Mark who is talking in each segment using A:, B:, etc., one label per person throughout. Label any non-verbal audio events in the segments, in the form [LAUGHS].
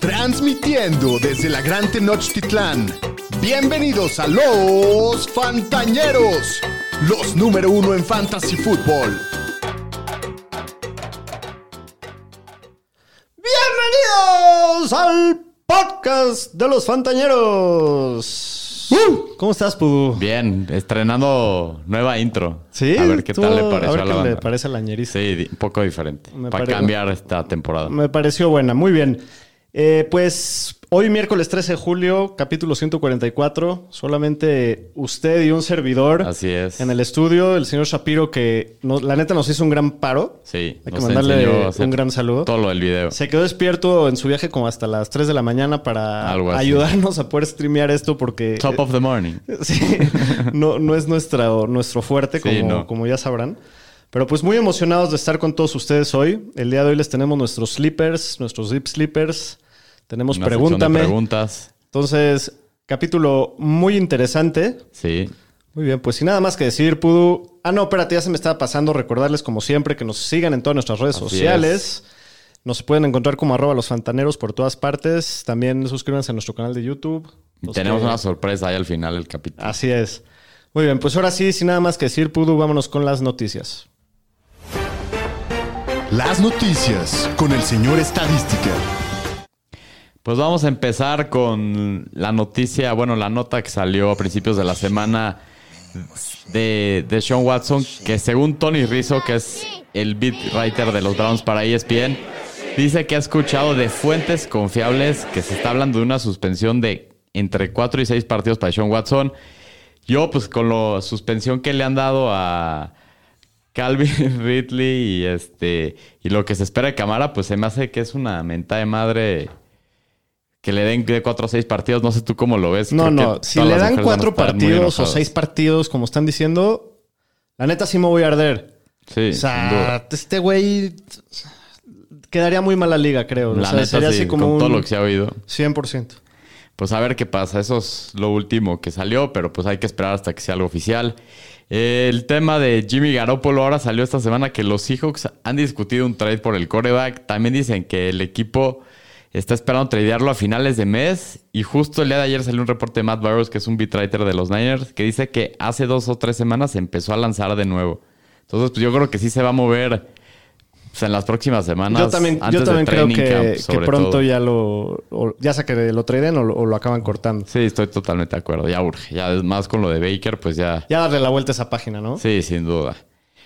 A: Transmitiendo desde la Gran Tenochtitlán. Bienvenidos a los Fantañeros, los número uno en Fantasy Football.
B: Bienvenidos al podcast de los Fantañeros. ¿Cómo estás, Pudu?
C: Bien, estrenando nueva intro.
B: Sí.
C: A ver qué tal le pareció
B: a
C: a,
B: ver
C: la
B: qué
C: banda.
B: le parece a la ñeriza.
C: Sí, un poco diferente.
B: Me
C: para
B: pare-
C: cambiar esta temporada.
B: Me pareció buena, muy bien. Eh, pues hoy miércoles 13 de julio, capítulo 144. Solamente usted y un servidor
C: Así es.
B: en el estudio, el señor Shapiro, que nos- la neta nos hizo un gran paro.
C: Sí,
B: Hay que mandarle un gran saludo.
C: Todo lo del video.
B: Se quedó despierto en su viaje como hasta las 3 de la mañana para ayudarnos a poder streamear esto porque...
C: Top of the morning. [LAUGHS]
B: Sí, no, no es nuestra, nuestro fuerte,
C: Sí,
B: como,
C: no.
B: como ya sabrán. Pero pues muy emocionados de estar con todos ustedes hoy. El día de hoy les tenemos nuestros sleepers, nuestros zip sleepers. Tenemos
C: Una de
B: Pregúntame.
C: preguntas.
B: Entonces, capítulo muy interesante.
C: Sí.
B: Muy bien, pues sin nada más que decir, Pudu. Ah, no, espérate, ya se me estaba pasando recordarles como siempre que nos sigan en todas nuestras redes
C: Así
B: sociales. Nos pueden encontrar como arroba los fantaneros por todas partes. También suscríbanse a nuestro canal de YouTube.
C: Y
B: Los
C: Tenemos
B: que-
C: una sorpresa ahí al final del capítulo.
B: Así es. Muy bien, pues ahora sí, sin nada más que decir, Pudu, vámonos con las noticias.
A: Las noticias con el señor Estadística.
C: Pues vamos a empezar con la noticia, bueno, la nota que salió a principios de la semana de, de Sean Watson, que según Tony Rizzo, que es el beat writer de los Browns para ESPN, dice que ha escuchado de fuentes confiables que se está hablando de una suspensión de entre 4 y 6 partidos para Sean Watson. Yo, pues con la suspensión que le han dado a Calvin [LAUGHS] Ridley y este y lo que se espera de Camara, pues se me hace que es una mentada de madre que le den de 4 o 6 partidos. No sé tú cómo lo ves.
B: No,
C: Creo
B: no, si le dan
C: a
B: cuatro partidos o seis partidos, como están diciendo, la neta sí me voy a arder.
C: Sí,
B: o sea, este güey quedaría muy mal la liga, creo.
C: La
B: o sea,
C: neta,
B: sería
C: sí,
B: así como
C: con
B: un
C: todo lo que se ha oído.
B: 100%.
C: Pues a ver qué pasa. Eso es lo último que salió, pero pues hay que esperar hasta que sea algo oficial. El tema de Jimmy Garoppolo ahora salió esta semana que los Seahawks han discutido un trade por el coreback. También dicen que el equipo está esperando tradearlo a finales de mes. Y justo el día de ayer salió un reporte de Matt Barrows, que es un beat writer de los Niners, que dice que hace dos o tres semanas empezó a lanzar de nuevo. Entonces, pues yo creo que sí se va a mover pues, en las próximas semanas.
B: Yo también,
C: antes
B: yo también creo que,
C: camp,
B: que
C: sobre
B: pronto
C: todo.
B: ya lo. o- ya sea que lo traden o lo, o lo acaban cortando.
C: Sí, estoy totalmente de acuerdo. Ya urge. Ya más con lo de Baker, pues ya.
B: Ya darle la vuelta a esa página, ¿no?
C: Sí, sin duda.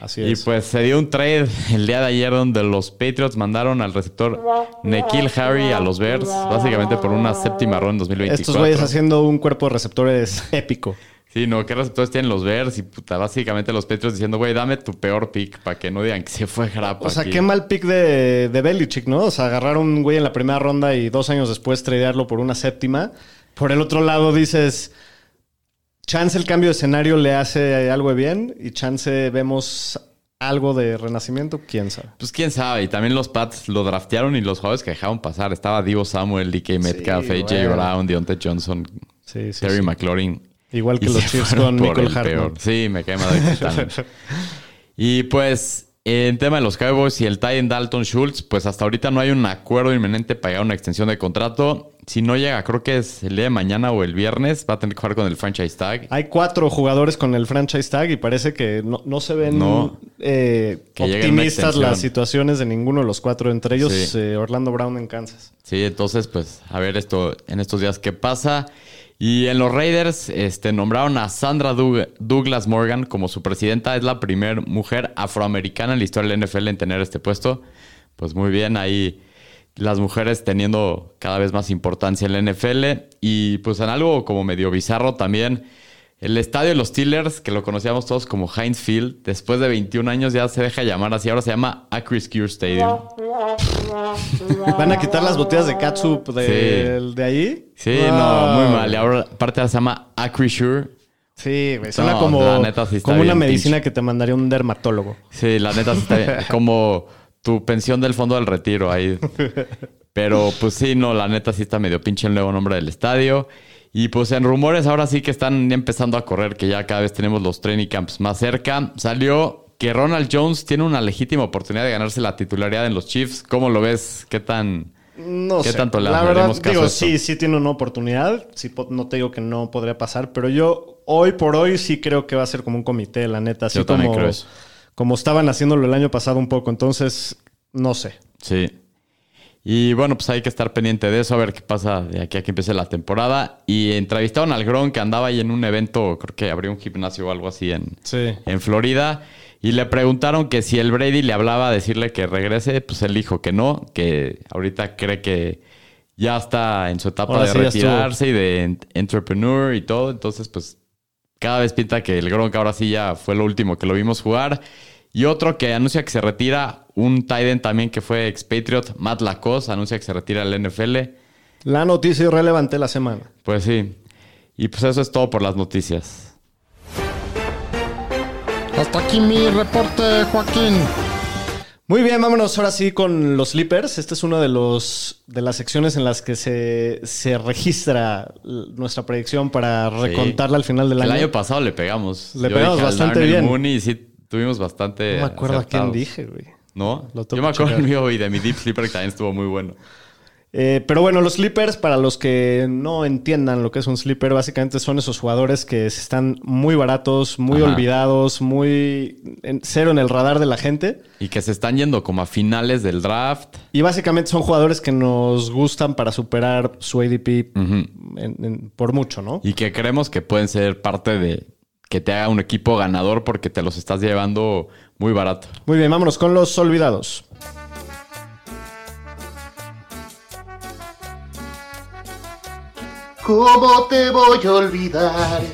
B: Así
C: Y
B: es.
C: pues se dio un trade el día de ayer donde los Patriots mandaron al receptor Nekil Harry a los Bears, básicamente por una séptima ronda en 2024.
B: Estos güeyes haciendo un cuerpo de receptores [LAUGHS] épico.
C: Sí, no, ¿qué receptores tienen los Bears? Y puta, básicamente los Patriots diciendo, güey, dame tu peor pick para que no digan que se fue grapa.
B: O sea,
C: aquí".
B: qué mal pick de, de Belichick, ¿no? O sea, agarrar un güey en la primera ronda y dos años después tradearlo por una séptima. Por el otro lado dices, chance el cambio de escenario le hace algo de bien y chance vemos algo de renacimiento, quién sabe.
C: Pues quién sabe. Y también los Pats lo draftearon y los jugadores que dejaron pasar. Estaba Divo Samuel, DK Metcalf, AJ
B: bueno.
C: Brown, Deontay Johnson,
B: Sí, sí,
C: Terry
B: sí.
C: McLaurin.
B: Igual que
C: Y
B: los Chiefs con Nicole Hartman.
C: Sí, me cae madre que están. [LAUGHS] Y pues, en tema de los Cowboys y el Titan Dalton Schultz, pues hasta ahorita no hay un acuerdo inminente para llegar a una extensión de contrato. Si no llega, creo que es el día de mañana o el viernes, va a tener que jugar con el franchise tag.
B: Hay cuatro jugadores con el franchise tag y parece que no, no se ven
C: No.
B: eh, optimistas las situaciones de ninguno de los cuatro, entre ellos
C: Sí.
B: eh, Orlando Brown en Kansas.
C: Sí, entonces, pues, a ver esto en estos días qué pasa. Y en los Raiders, este, nombraron a Sandra Doug- Douglas Morgan como su presidenta. Es la primera mujer afroamericana en la historia de la NFL en tener este puesto. Pues muy bien, ahí las mujeres teniendo cada vez más importancia en la NFL. Y pues en algo como medio bizarro también, el estadio de los Steelers, que lo conocíamos todos como Heinz Field, después de 21 años ya se deja llamar así, ahora se llama Acris Cure Stadium. [LAUGHS]
B: ¿Van a quitar las botellas de catsup de, de ahí?
C: Sí, no, muy mal. Y ahora aparte se llama Acrisure.
B: Sí, güey. Suena
C: No,
B: como,
C: la neta sí
B: como una medicina
C: pinche.
B: que te mandaría un dermatólogo.
C: Sí, la neta sí está bien. [LAUGHS] Como tu pensión del fondo del retiro ahí. Pero pues sí, no, la neta sí está medio pinche el nuevo nombre del estadio. Y pues en rumores ahora sí que están empezando a correr, que ya cada vez tenemos los training camps más cerca. Salió que Ronald Jones tiene una legítima oportunidad de ganarse la titularidad en los Chiefs. ¿Cómo lo ves? ¿Qué tan
B: No
C: ¿Qué
B: sé.
C: tanto le
B: La
C: haremos
B: verdad,
C: caso a
B: digo, sí, sí tiene una oportunidad. Sí, no te digo que no podría pasar, pero yo hoy por hoy sí creo que va a ser como un comité, la neta. Así
C: Yo también
B: como,
C: creo eso.
B: Como estaban haciéndolo el año pasado un poco. Entonces, no sé.
C: Sí. Y bueno, pues hay que estar pendiente de eso, a ver qué pasa de aquí a que empiece la temporada. Y entrevistaron al Gron que andaba ahí en un evento, creo que abrió un gimnasio o algo así en,
B: Sí.
C: en Florida. Y le preguntaron que si el Brady le hablaba a decirle que regrese, pues él dijo que no, que ahorita cree que ya está en su etapa
B: Ahora
C: de
B: sí
C: retirarse y de en- entrepreneur y todo. Entonces, pues cada vez pinta que el Gronk ahora sí ya fue lo último que lo vimos jugar. Y otro que anuncia que se retira, un tight end también que fue expatriot, Matt Lacoste, anuncia que se retira del NFL.
B: La noticia irrelevante de la semana.
C: Pues sí. Y pues eso es todo por las noticias.
A: Hasta aquí mi reporte, Joaquín.
B: Muy bien, vámonos ahora sí con los Slippers. Esta es una de los de las secciones en las que se, se registra nuestra predicción para recontarla al final del
C: El
B: año.
C: año pasado le pegamos.
B: Le
C: Yo
B: pegamos bastante bien.
C: Mooney sí tuvimos bastante.
B: no me acuerdo a quién dije, güey.
C: ¿No? Yo me acuerdo el
B: checar.
C: mío y de mi Deep Sleeper que también estuvo muy bueno.
B: Eh, pero bueno, los Slippers, para los que no entiendan lo que es un Slipper, básicamente son esos jugadores que están muy baratos, muy
C: Ajá.
B: olvidados, muy en- cero en el radar de la gente.
C: Y que se están yendo como a finales del draft.
B: Y básicamente son jugadores que nos gustan para superar su ADP en- en- por mucho, ¿no?
C: Y que creemos que pueden ser parte de que te haga un equipo ganador porque te los estás llevando muy barato.
B: Muy bien, vámonos con los olvidados.
D: ¿Cómo te voy a olvidar? [LAUGHS]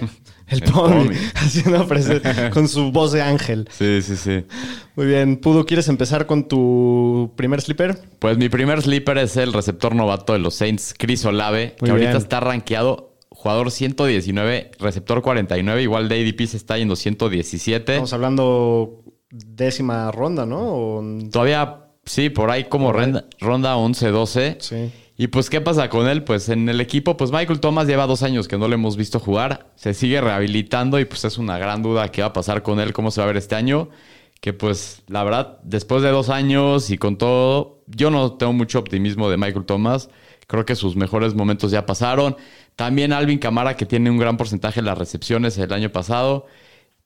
B: El
C: El [LAUGHS]
B: haciendo presen- [LAUGHS] con su voz de ángel.
C: Sí, sí, sí.
B: Muy bien, Pudo, ¿quieres empezar con tu primer slipper?
C: Pues mi primer sleeper es el receptor novato de los Saints, Chris Olave, que ahorita está rankeado jugador 119, receptor 49, igual de ADP se está yendo 117.
B: Estamos hablando décima ronda, ¿no? O-
C: Todavía, sí, por ahí como ronda, ronda 11-12.
B: Sí.
C: Y pues, ¿qué pasa con él? Pues en el equipo, pues Michael Thomas lleva dos años que no le hemos visto jugar. Se sigue rehabilitando y pues es una gran duda qué va a pasar con él, cómo se va a ver este año. Que pues, la verdad, después de dos años y con todo, yo no tengo mucho optimismo de Michael Thomas. Creo que sus mejores momentos ya pasaron. También Alvin Camara, que tiene un gran porcentaje en las recepciones el año pasado,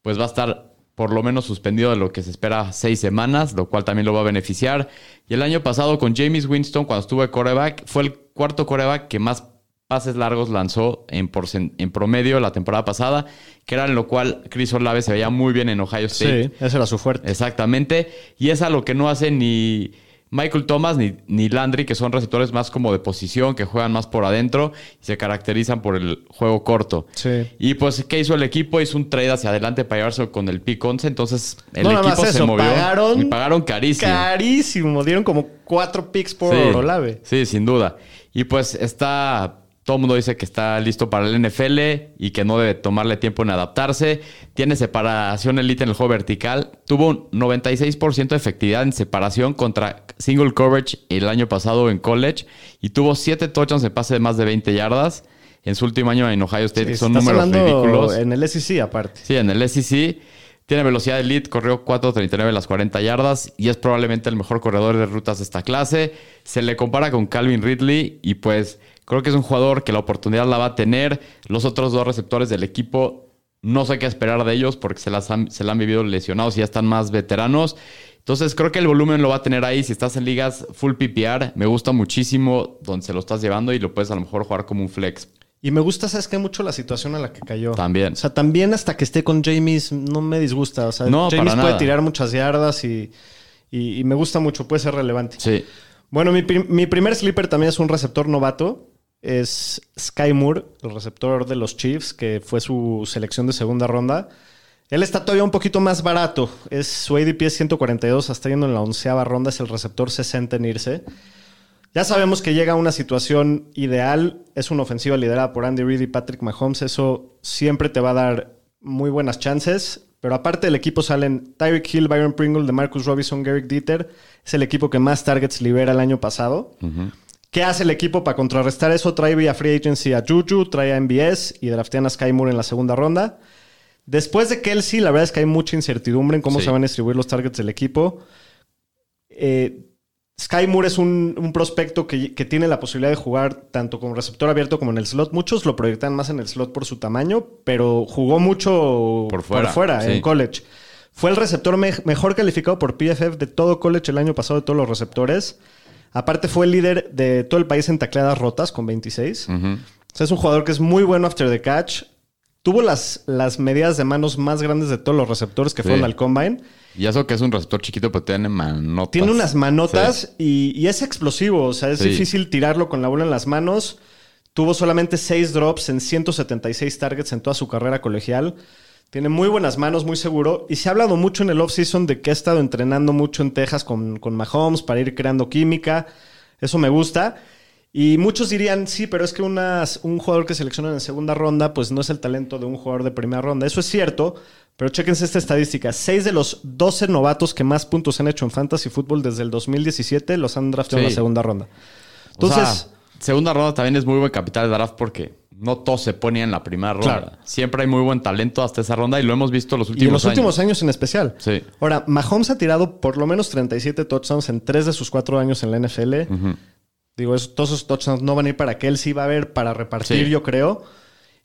C: pues va a estar por lo menos suspendido de lo que se espera seis semanas, lo cual también lo va a beneficiar. Y el año pasado con James Winston, cuando estuvo de coreback, fue el cuarto coreback que más pases largos lanzó en, en promedio la temporada pasada, que era en lo cual Chris Olave se veía muy bien en Ohio State.
B: Sí, ese era su fuerte.
C: Exactamente. Y es a lo que no hace ni Michael Thomas ni, ni Landry, que son receptores más como de posición, que juegan más por adentro y se caracterizan por el juego corto.
B: Sí.
C: Y pues, ¿qué hizo el equipo? Hizo un trade hacia adelante para llevarse con el pick 11. Entonces, el
B: No,
C: equipo se
B: eso,
C: movió.
B: pagaron
C: y pagaron carísimo.
B: Carísimo. Dieron como cuatro picks por
C: Sí,
B: Olave.
C: Sí, sin duda. Y pues está. Todo el mundo dice que está listo para el NFL y que no debe tomarle tiempo en adaptarse. Tiene separación elite en el juego vertical. Tuvo un 96% de efectividad en separación contra single coverage el año pasado en college. Y tuvo 7 touchdowns en pase de más de 20 yardas en su último año en Ohio State.
B: Sí,
C: que son números ridículos.
B: En el SEC aparte.
C: Sí, en el SEC. Tiene velocidad elite, corrió 4.39 en las 40 yardas y es probablemente el mejor corredor de rutas de esta clase. Se le compara con Calvin Ridley y pues creo que es un jugador que la oportunidad la va a tener. Los otros dos receptores del equipo no sé qué esperar de ellos porque se, las han, se la han vivido lesionados y ya están más veteranos. Entonces creo que el volumen lo va a tener ahí. Si estás en ligas full PPR, me gusta muchísimo donde se lo estás llevando y lo puedes a lo mejor jugar como un flex
B: Y me gusta, ¿sabes qué? Mucho la situación a la que cayó.
C: también.
B: O sea, también hasta que esté con James no me disgusta. O sea,
C: No,
B: James puede tirar muchas yardas y, y- y me gusta mucho. Puede ser relevante.
C: Sí.
B: Bueno, mi, mi primer sleeper también es un receptor novato. Es Sky Moore, el receptor de los Chiefs, que fue su selección de segunda ronda. Él está todavía un poquito más barato. Es, su ADP es 142, está yendo en la onceava ronda. Es el receptor 60 en irse. Ya sabemos que llega a una situación ideal. Es una ofensiva liderada por Andy Reid y Patrick Mahomes. Eso siempre te va a dar muy buenas chances. Pero aparte del equipo salen Tyreek Hill, Byron Pringle, de Marcus Robinson, Garrick Dieter. Es el equipo que más targets libera el año pasado. ¿Qué hace el equipo para contrarrestar eso? Trae vía free agency a Juju, trae a MBS y draftean a Sky Moore en la segunda ronda. Después de Kelsey, la verdad es que hay mucha incertidumbre en cómo
C: Sí.
B: se van a distribuir los targets del equipo. Eh, Sky Moore es un, un prospecto que, que tiene la posibilidad de jugar tanto como receptor abierto como en el slot. Muchos lo proyectan más en el slot por su tamaño, pero jugó mucho
C: Por fuera, sí.
B: en college. Fue el receptor me- mejor calificado por PFF de todo college el año pasado de todos los receptores. Aparte fue el líder de todo el país en tacleadas rotas con 26.
C: Ujú.
B: O sea, es un jugador que es muy bueno after the catch. Tuvo las, las medidas de manos más grandes de todos los receptores que
C: Sí.
B: fueron al combine.
C: Y eso que es un receptor chiquito, pero tiene manotas.
B: Tiene unas manotas
C: Sí.
B: y, y es explosivo. O sea, es
C: Sí.
B: difícil tirarlo con la bola en las manos. Tuvo solamente 6 drops en 176 targets en toda su carrera colegial. Tiene muy buenas manos, muy seguro. Y se ha hablado mucho en el offseason de que ha estado entrenando mucho en Texas con, con Mahomes para ir creando química. Eso me gusta. Y muchos dirían, sí, pero es que unas- un jugador que seleccionan en segunda ronda, pues no es el talento de un jugador de primera ronda. Eso es cierto, pero chéquense esta estadística. Seis de los 12 novatos que más puntos han hecho en Fantasy Football desde el 2017 los han draftado en la segunda ronda.
C: O sea,
B: Entonces,
C: segunda ronda también es muy buen capital de draft porque no todo se pone en la primera ronda.
B: Claro.
C: Siempre hay muy buen talento hasta esa ronda y lo hemos visto los
B: y
C: últimos
B: en los
C: años.
B: últimos años en especial.
C: Sí.
B: Ahora, Mahomes ha tirado por lo menos 37 touchdowns en tres de sus cuatro años en la NFL. Digo, eso- todos esos touchdowns no van a ir para que él sí va a haber para repartir,
C: Sí.
B: yo creo.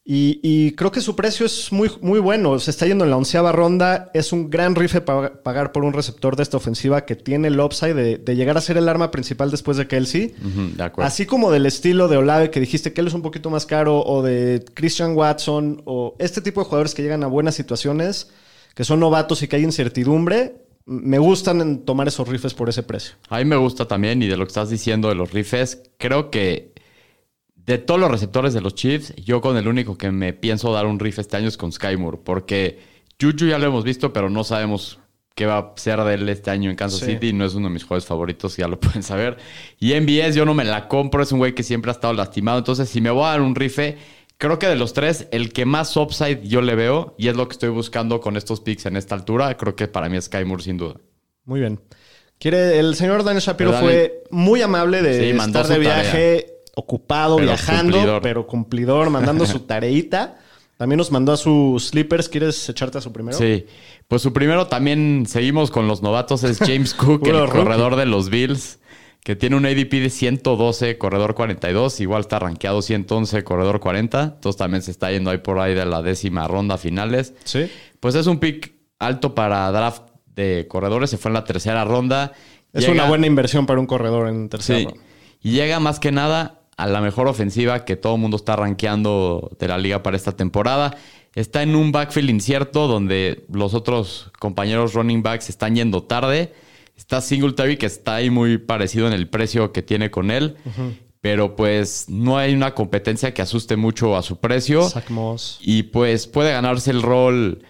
B: Y, y creo que su precio es muy, muy bueno. Se está yendo en la onceava ronda. Es un gran rife pa- pagar por un receptor de esta ofensiva que tiene el upside de, de llegar a ser el arma principal después de Kelsey.
C: Ujú, de acuerdo.
B: Así como del estilo de Olave que dijiste que él es un poquito más caro, o de Christian Watson, o este tipo de jugadores que llegan a buenas situaciones, que son novatos y que hay incertidumbre, me gustan en tomar esos rifes por ese precio.
C: A mí me gusta también, y de lo que estás diciendo de los rifes, creo que de todos los receptores de los Chiefs, yo con el único que me pienso dar un riff este año es con Sky Moore, porque Juju ya lo hemos visto, pero no sabemos qué va a ser de él este año en Kansas
B: Sí.
C: City. No es uno de mis jugadores favoritos, ya lo [LAUGHS] pueden saber. Y MBS yo no me la compro, es un güey que siempre ha estado lastimado. Entonces, si me voy a dar un rife, creo que de los tres, el que más upside yo le veo, y es lo que estoy buscando con estos picks en esta altura, creo que para mí es Sky Moore sin duda.
B: Muy bien. Quiere, el señor Daniel Shapiro fue muy amable de
C: Sí,
B: estar de
C: tarea.
B: Ocupado,
C: Pero
B: viajando,
C: cumplidor.
B: pero cumplidor, mandando su [LAUGHS] tareita. También nos mandó a sus slippers. ¿Quieres echarte a su primero?
C: Sí. Pues su primero también seguimos con los novatos, es James [LAUGHS] Cook, el
B: rookie.
C: corredor de los Bills, que tiene un ADP de 112, corredor 42, igual está rankeado 111, corredor 40, entonces también se está yendo ahí por ahí de la décima ronda finales.
B: Sí.
C: Pues es un pick alto para draft de corredores, se fue en la tercera ronda.
B: Es
C: Llega-
B: una buena inversión para un corredor en tercera
C: Sí.
B: ronda.
C: Y llega más que nada a la mejor ofensiva que todo el mundo está rankeando de la liga para esta temporada. Está en un backfield incierto donde los otros compañeros running backs están yendo tarde. Está Singletary que está ahí muy parecido en el precio que tiene con él. Pero pues no hay una competencia que asuste mucho a su precio.
B: Moss.
C: Y pues puede ganarse el rol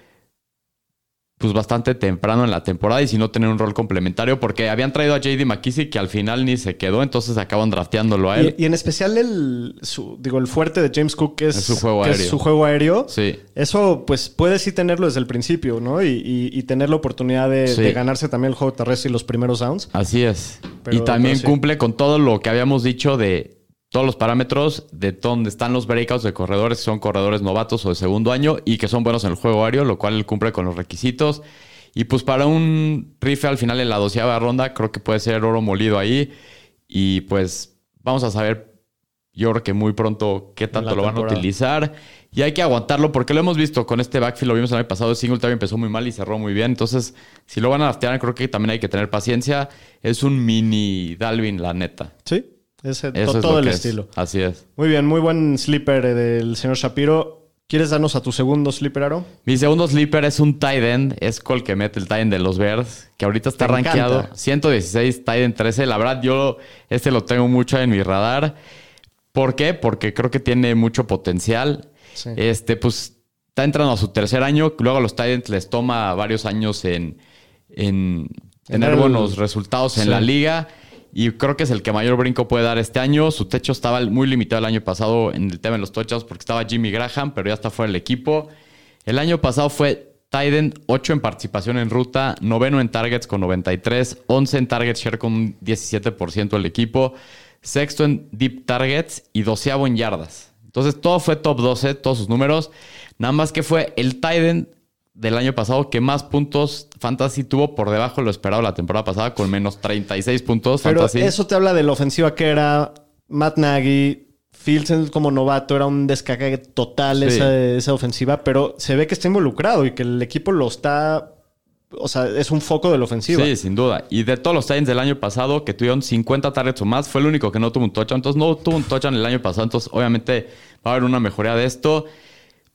C: pues bastante temprano en la temporada y si no tener un rol complementario porque habían traído a JD McKissick que al final ni se quedó, entonces acaban drafteándolo a él.
B: Y, y en especial el, su- digo, el fuerte de James Cook, que es,
C: Es su juego
B: que es
C: aéreo.
B: su juego aéreo.
C: Sí.
B: Eso, pues, puede sí tenerlo desde el principio, ¿no? Y, y- y tener la oportunidad de,
C: Sí.
B: de ganarse también el juego terrestre y los primeros downs.
C: Así es.
B: Pero-
C: y también
B: sí.
C: cumple con todo lo que habíamos dicho de todos los parámetros de dónde están los breakouts de corredores que son corredores novatos o de segundo año y que son buenos en el juego aéreo, lo cual él cumple con los requisitos. Y pues para un rifle al final en la doceava ronda, creo que puede ser oro molido ahí. Y pues vamos a saber, yo creo que muy pronto qué tanto lo van a utilizar. Y hay que aguantarlo porque lo hemos visto con este backfield, lo vimos el año pasado, Singletary empezó muy mal y cerró muy bien. Entonces, si lo van a draftear, creo que también hay que tener paciencia. Es un mini Dalvin, la neta.
B: Sí. Ese,
C: Eso
B: todo el
C: que es.
B: estilo.
C: Así es.
B: Muy bien, muy buen slipper eh, del señor Shapiro. ¿Quieres darnos a tu segundo slipper, Aro?
C: Mi segundo sleeper es un tight end, es Cole Kemet, el tight end de los Bears, que ahorita está rankeado
B: encanta.
C: 116, tight end 13. La verdad, yo este lo tengo mucho en mi radar. ¿Por qué? Porque creo que tiene mucho potencial.
B: Sí.
C: Este, pues, está entrando a su tercer año. Luego a los tight ends les toma varios años en, en tener
B: el-
C: buenos resultados en
B: Sí.
C: la liga. Y creo que es el que mayor brinco puede dar este año. Su techo estaba muy limitado el año pasado en el tema de los touchdowns porque estaba Jimmy Graham, pero ya está fuera del equipo. El año pasado fue Tiden 8 en participación en ruta, noveno en targets con 93, 11 en target share con un 17% del equipo, sexto en deep targets y doceavo en yardas. Entonces todo fue top 12, todos sus números. Nada más que fue el Tiden del año pasado que más puntos fantasy tuvo por debajo de lo esperado la temporada pasada con menos 36 puntos
B: Pero
C: fantasy.
B: eso te habla de la ofensiva que era Matt Nagy. Fields como novato era un descague total
C: Sí.
B: esa, esa ofensiva, pero se ve que está involucrado y que el equipo lo está. O sea, es un foco de la ofensiva.
C: Sí, sin duda. Y de todos los Titans del año pasado que tuvieron 50 targets o más, fue el único que no tuvo un touchdown. Entonces no tuvo un touchdown el año pasado. Entonces obviamente va a haber una mejoría de esto.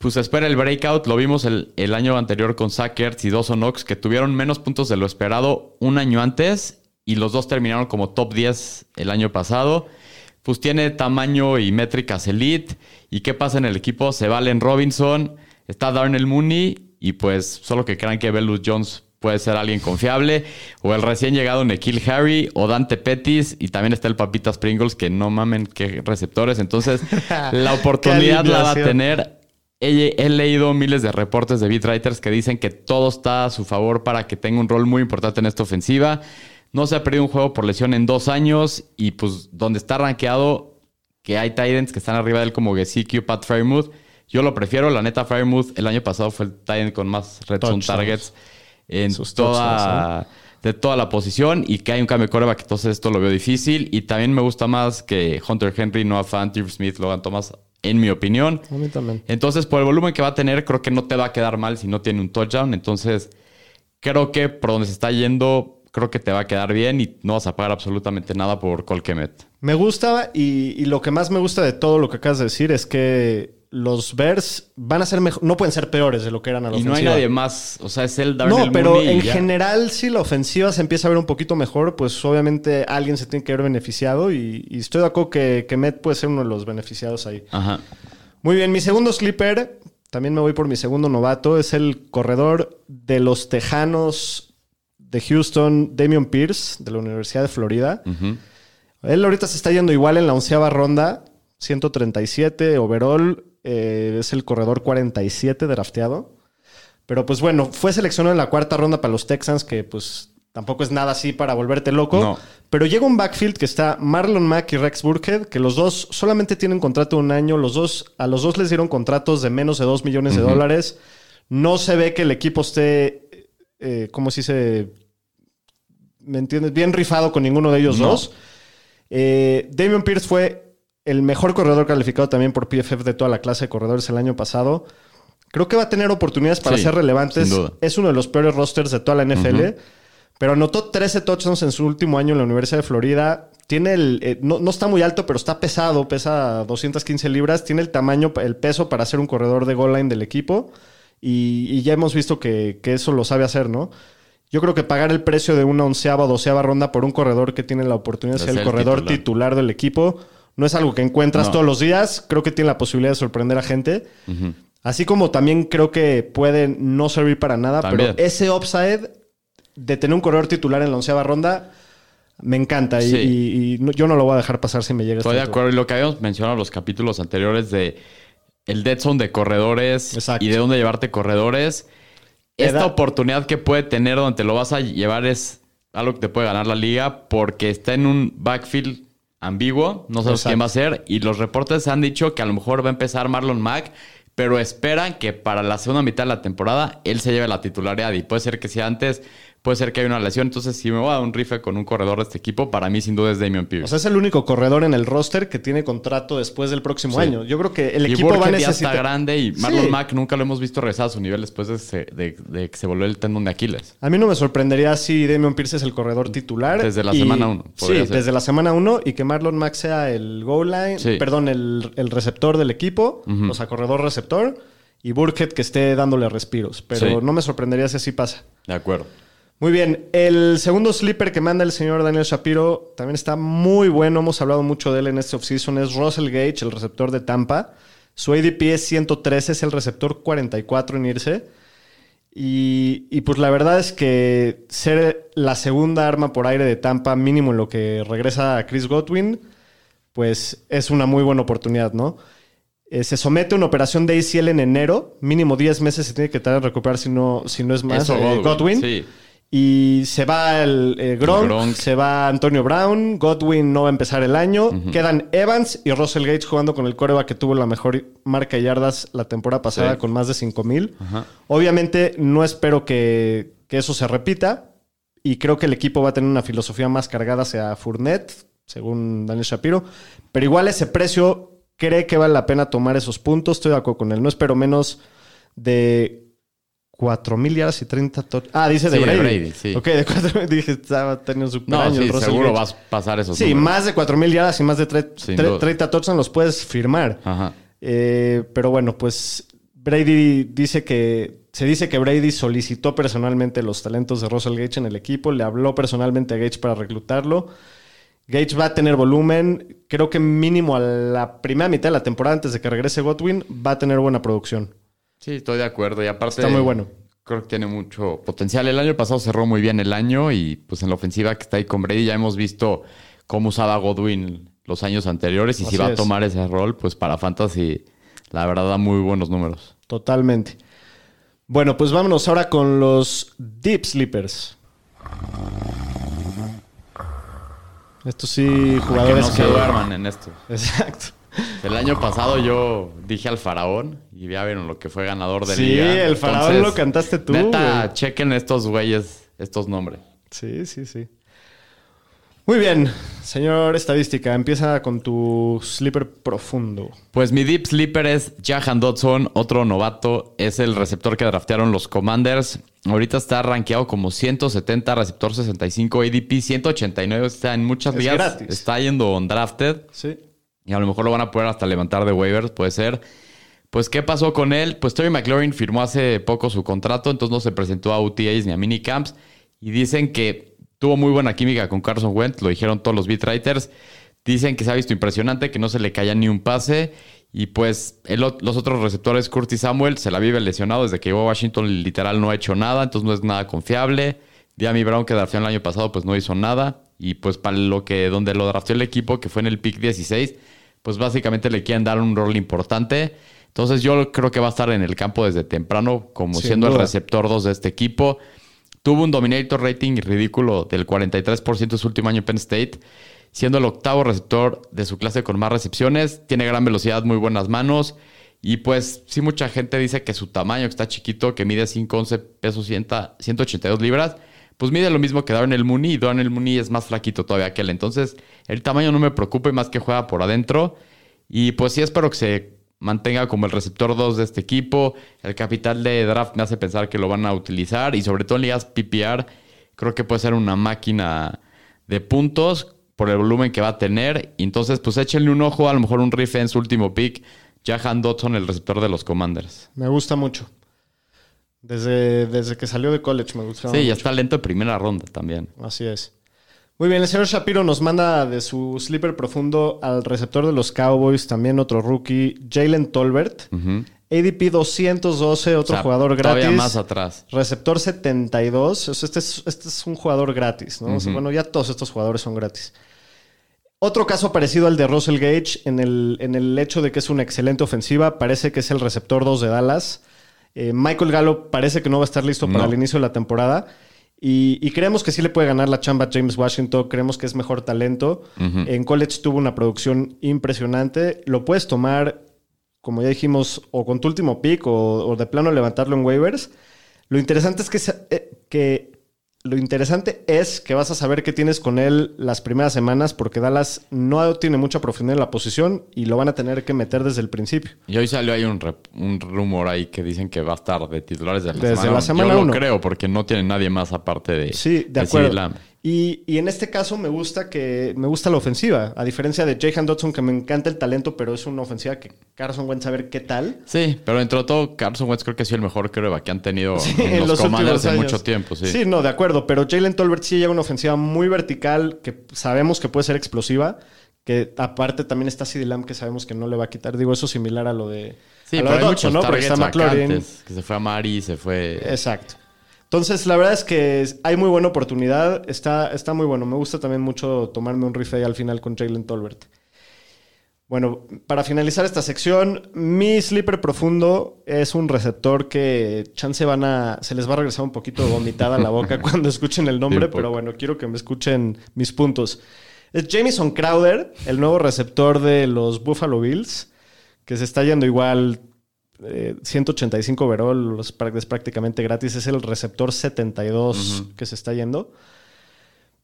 C: Pues espera el breakout. Lo vimos el, el año anterior con Sackers y Dawson Knox que tuvieron menos puntos de lo esperado un año antes. Y los dos terminaron como top 10 el año pasado. Pues tiene tamaño y métricas elite. ¿Y qué pasa en el equipo? Se va Allen Robinson, está Darnell Mooney y pues solo que crean que Velus Jones puede ser alguien confiable. O el recién llegado Nekil Harry o Dante Pettis y también está el Papitas Pringles que no mamen qué receptores. Entonces [LAUGHS] la oportunidad la va a tener. He, he leído miles de reportes de beat writers que dicen que todo está a su favor para que tenga un rol muy importante en esta ofensiva. No se ha perdido un juego por lesión en dos años y pues donde está rankeado, que hay Titans que están arriba de él como Gesicki, Pat Fairmouth. Yo lo prefiero, la neta Fairmouth el año pasado fue el Titan con más red zone targets en
B: Sus
C: toda, de toda la posición y que hay un cambio de coreback, entonces esto lo veo difícil y también me gusta más que Hunter Henry, Noah Fant, Irv Smith, Logan Thomas, en mi opinión.
B: A mí también.
C: Entonces, por el volumen que va a tener, creo que no te va a quedar mal si no tiene un touchdown. Entonces, creo que por donde se está yendo, creo que te va a quedar bien y no vas a pagar absolutamente nada por Colquemet.
B: Me gusta y, y lo que más me gusta de todo lo que acabas de decir es que los Bears van a ser mejor, no pueden ser peores de lo que eran a la
C: Y no hay nadie más. O sea, es el Darnell
B: No, pero
C: Mooney
B: en general, si la ofensiva se empieza a ver un poquito mejor, pues obviamente alguien se tiene que ver beneficiado y, y estoy de acuerdo que, que Met puede ser uno de los beneficiados ahí.
C: Ajá.
B: Muy bien, mi segundo sleeper, también me voy por mi segundo novato, es el corredor de los Tejanos de Houston, Damian Pierce, de la Universidad de Florida. Él ahorita se está yendo igual en la onceava ronda, 137 overall, eh, es el corredor 47 drafteado. Pero pues bueno, fue seleccionado en la cuarta ronda para los Texans, que pues tampoco es nada así para volverte loco.
C: No.
B: Pero llega un backfield que está Marlon Mack y Rex Burkhead, que los dos solamente tienen contrato de un año. Los dos, a los dos les dieron contratos de menos de 2 millones de dólares. No se ve que el equipo esté, eh, ¿cómo se dice? ¿Me entiendes? Bien rifado con ninguno de ellos
C: No.
B: dos. Eh, Damian Pierce fue el mejor corredor calificado también por PFF de toda la clase de corredores el año pasado. Creo que va a tener oportunidades para
C: Sí,
B: ser relevantes. Es uno de los peores rosters de toda la NFL. Pero anotó 13 touchdowns en su último año en la Universidad de Florida. Tiene el. eh, no, no está muy alto, pero está pesado. Pesa 215 libras. Tiene el tamaño, el peso para ser un corredor de goal line del equipo. Y, y ya hemos visto que, que eso lo sabe hacer, ¿no? Yo creo que pagar el precio de una onceava o doceava ronda por un corredor que tiene la oportunidad de ser el corredor
C: titular.
B: titular del equipo no es algo que encuentras
C: No.
B: todos los días. Creo que tiene la posibilidad de sorprender a gente. Así como también creo que puede no servir para nada,
C: También.
B: pero ese upside de tener un corredor titular en la onceava ronda me encanta y-
C: Sí.
B: y, y no- yo no lo voy a dejar pasar si me llega
C: Estoy de
B: este
C: acuerdo. Y lo que habíamos mencionado en los capítulos anteriores de el dead zone de corredores
B: Exacto.
C: y de dónde llevarte corredores. Esta oportunidad que puede tener donde te lo vas a llevar es algo que te puede ganar la liga porque está en un backfield ambiguo. No sabes
B: Exacto.
C: quién va a ser. Y los reportes han dicho que a lo mejor va a empezar Marlon Mack. Pero esperan que para la segunda mitad de la temporada él se lleve la titularidad. Y puede ser que sea antes, puede ser que haya una lesión. Entonces, si me voy a dar un rifle con un corredor de este equipo, para mí sin duda es Damian Pierce.
B: O sea, es el único corredor en el roster que tiene contrato después del próximo
C: Sí.
B: año. Yo creo que el
C: y
B: equipo va a
C: ya
B: necesitar...
C: está grande y Marlon
B: Sí.
C: Mack nunca lo hemos visto regresar a su nivel después de, se- de- de que se volvió el tendón de Aquiles.
B: A mí no me sorprendería si Damian Pierce es el corredor titular.
C: Desde la
B: y-
C: semana uno,
B: Sí,
C: podría ser.
B: desde la semana uno y que Marlon Mack sea el goal line,
C: Sí.
B: perdón, el, el receptor del equipo, o sea, corredor receptor, y Burkhead que esté dándole respiros. Pero no me sorprendería si así pasa.
C: De acuerdo.
B: Muy bien, el segundo sleeper que manda el señor Daniel Shapiro también está muy bueno. Hemos hablado mucho de él en este offseason. Es Russell Gage, el receptor de Tampa. Su ADP es 113, es el receptor 44 en irse. Y, y pues la verdad es que ser la segunda arma por aire de Tampa, mínimo en lo que regresa a Chris Godwin, pues es una muy buena oportunidad, ¿no? Eh, se somete a una operación de ACL en enero, mínimo 10 meses se tiene que tratar de recuperar si no, si no es más.
C: Eso,
B: eh,
C: Godwin,
B: Godwin.
C: sí.
B: Y se va el eh, Gronk,
C: Gronk.
B: se va Antonio Brown, Godwin no va a empezar el año, quedan Evans y Russell Gates jugando con el coreback que tuvo la mejor marca de yardas la temporada pasada
C: Sí.
B: con más de 5 mil.
C: Ajá.
B: Obviamente no espero que, que eso se repita y creo que el equipo va a tener una filosofía más cargada hacia Fournette, según Daniel Shapiro, pero igual ese precio cree que vale la pena tomar esos puntos, estoy de acuerdo con él, no espero menos de 4 mil yardas y 30 touchdowns. Ah, dice de
C: Sí, de
B: Brady.
C: Sí.
B: Ok, de 4 [LAUGHS] dije, estaba teniendo super
C: No,
B: año
C: sí, seguro vas a pasar esos
B: Sí,
C: números.
B: más de 4 mil yardas y más de tre-
C: Sin
B: tre-
C: duda.
B: 30 touchdowns los puedes firmar.
C: Ajá.
B: Eh, pero bueno, pues Brady dice que. Se dice que Brady solicitó personalmente los talentos de Russell Gage en el equipo, le habló personalmente a Gage para reclutarlo. Gage va a tener volumen, creo que mínimo a la primera mitad de la temporada antes de que regrese Godwin, va a tener buena producción.
C: Sí, estoy de acuerdo. Y aparte.
B: Está muy bueno.
C: Creo que tiene mucho potencial. El año pasado cerró muy bien el año y pues en la ofensiva que está ahí con Brady ya hemos visto cómo usaba Godwin los años anteriores y
B: Así
C: si va a tomar ese rol, pues para Fantasy la verdad da muy buenos números.
B: Totalmente. Bueno, pues vámonos ahora con los Deep Sleepers. Estos sí,
C: Que
B: jugadores
C: no se duerman en esto. [LAUGHS]
B: Exacto.
C: El año pasado yo dije al faraón y ya vieron lo que fue ganador de
B: Sí,
C: liga.
B: el faraón lo cantaste tú,
C: Neta,
B: güey.
C: chequen estos güeyes, estos nombres.
B: Sí, sí, sí. Muy bien, señor estadística, empieza con tu sleeper profundo.
C: Pues mi deep sleeper es Jahan Dodson, otro novato. Es el receptor que draftearon los Commanders. Ahorita está rankeado como 170, receptor 65, ADP 189. Está en muchas
B: Es
C: ligas.
B: gratis.
C: Está yendo undrafted.
B: Sí.
C: Y a lo mejor lo van a poder hasta levantar de waivers, puede ser. Pues, ¿qué pasó con él? Pues Terry McLaurin firmó hace poco su contrato, entonces no se presentó a UTAs ni a minicamps. Y dicen que tuvo muy buena química con Carson Wentz, lo dijeron todos los beat writers. Dicen que se ha visto impresionante, que no se le caía ni un pase. Y pues los otros receptores, Curtis Samuel, se la vive lesionado desde que llegó a Washington, literal no ha hecho nada, entonces no es nada confiable. Diami Brown, que drafteó el año pasado, pues no hizo nada. Y pues para lo que, donde lo drafteó el equipo, que fue en el pick 16, pues básicamente le quieren dar un rol importante. Entonces yo creo que va a estar en el campo desde temprano, como
B: Sin
C: siendo el receptor 2 de este equipo. Tuvo un dominator rating ridículo del 43% su último año en Penn State, siendo el octavo receptor de su clase con más recepciones. Tiene gran velocidad, muy buenas manos. Y pues sí, mucha gente dice que su tamaño, que está chiquito, que mide 5'11 pesos, 100 182 libras, pues mide lo mismo que Darnell Mooney. Y Darnell Mooney es más flaquito todavía que él. Entonces, el tamaño no me preocupa y más que juega por adentro. Y pues sí, espero que se mantenga como el receptor 2 de este equipo. El capital de draft me hace pensar que lo van a utilizar. Y sobre todo en ligas PPR, creo que puede ser una máquina de puntos por el volumen que va a tener. Entonces, pues échenle un ojo, a lo mejor un riff en su último pick. Jahan Dodson, el receptor de los Commanders.
B: Me gusta mucho. Desde, desde que salió de college me gusta.
C: Sí, ya está lento de primera ronda también.
B: Así es. Muy bien, el señor Shapiro nos manda de su sleeper profundo al receptor de los Cowboys, también otro rookie, Jalen Tolbert. ADP 212, otro
C: O sea,
B: jugador gratis.
C: Todavía más atrás.
B: Receptor 72. O sea, este, es, este es un jugador gratis, ¿no? O sea,
C: Ujú.
B: bueno, ya todos estos jugadores son gratis. Otro caso parecido al de Russell Gage en el, en el hecho de que es una excelente ofensiva. Parece que es el receptor 2 de Dallas. Eh, Michael Gallo parece que no va a estar listo para el inicio de la temporada. Y, y creemos que sí le puede ganar la chamba a James Washington. Creemos que es mejor talento. En college tuvo una producción impresionante. Lo puedes tomar, como ya dijimos, o con tu último pick o, o de plano levantarlo en waivers. Lo interesante es que, eh, que lo interesante es que vas a saber qué tienes con él las primeras semanas porque Dallas no tiene mucha profundidad en la posición y lo van a tener que meter desde el principio.
C: Y hoy salió ahí un, rep- un rumor ahí que dicen que va a estar de titulares de la
B: Desde
C: semana.
B: la semana
C: Yo lo
B: uno.
C: creo porque no tiene nadie más aparte de
B: Sí, de acuerdo. Y, y en este caso me gusta que me gusta la ofensiva, a diferencia de Jahan Dodson que me encanta el talento, pero es una ofensiva que Carson Wentz a ver qué tal.
C: Sí, pero dentro de todo, Carson Wentz creo que ha sido el mejor quarterback que han tenido
B: Sí,
C: en los, Commanders en
B: años.
C: mucho tiempo. Sí.
B: no, de acuerdo. Pero Jalen Tolbert sí lleva una ofensiva muy vertical que sabemos que puede ser explosiva. Que aparte también está CeeDee Lamb que sabemos que no le va a quitar. Digo, eso similar a lo de,
C: Sí,
B: a lo
C: pero
B: de Dodson, ¿no? Porque está McLaurin.
C: que se fue a Mari, se fue...
B: Exacto. Entonces, la verdad es que hay muy buena oportunidad. Está, está muy bueno. Me gusta también mucho tomarme un riff ahí al final con Jalen Tolbert. Bueno, para finalizar esta sección, mi sleeper profundo es un receptor que chance van a. Se les va a regresar un poquito vomitada la boca [LAUGHS] cuando escuchen el nombre,
C: Sí,
B: pero bueno, quiero que me escuchen mis puntos. Es Jamison Crowder, el nuevo receptor de los Buffalo Bills, que se está yendo igual eh, 185 overall, es prácticamente gratis. Es el receptor 72 que se está yendo.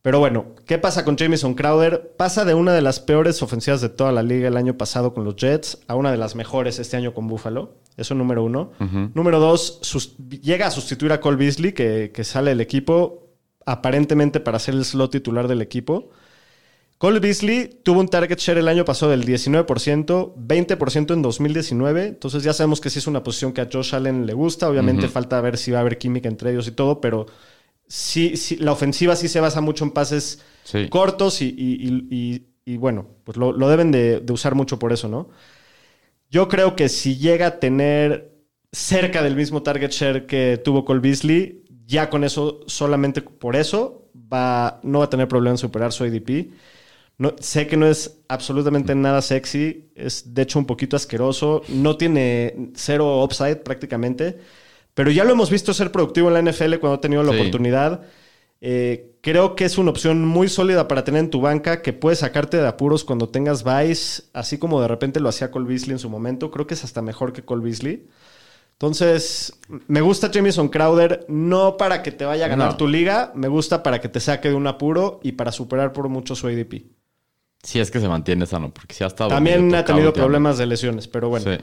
B: Pero bueno, ¿qué pasa con Jamison Crowder? Pasa de una de las peores ofensivas de toda la liga el año pasado con los Jets a una de las mejores este año con Buffalo. Eso número uno. Número dos, llega a sustituir a Cole Beasley, que, que sale del equipo aparentemente para ser el slot titular del equipo. Cole Beasley tuvo un target share el año pasado del 19%, 20% en 2019. Entonces ya sabemos que sí es una posición que a Josh Allen le gusta. Obviamente falta ver si va a haber química entre ellos y todo, pero sí, sí, la ofensiva sí se basa mucho en pases
C: Sí.
B: cortos y, y- y- y- y bueno, pues lo, lo deben de, de usar mucho por eso, ¿no? Yo creo que si llega a tener cerca del mismo target share que tuvo Cole Beasley, ya con eso, solamente por eso, va, no va a tener problema en superar su ADP. No, sé que no es absolutamente nada sexy, es de hecho un poquito asqueroso, no tiene cero upside prácticamente, pero ya lo hemos visto ser productivo en la NFL cuando ha tenido la
C: Sí.
B: oportunidad. Eh, creo que es una opción muy sólida para tener en tu banca que puede sacarte de apuros cuando tengas Vice, así como de repente lo hacía Cole Beasley en su momento. Creo que es hasta mejor que Cole Beasley. Entonces, me gusta Jamison Crowder, no para que te vaya a ganar
C: No.
B: tu liga, me gusta para que te saque de un apuro y para superar por mucho su ADP.
C: Si es que se mantiene sano, porque sí ha estado.
B: También ha tenido problemas de lesiones, pero bueno.
C: Sí,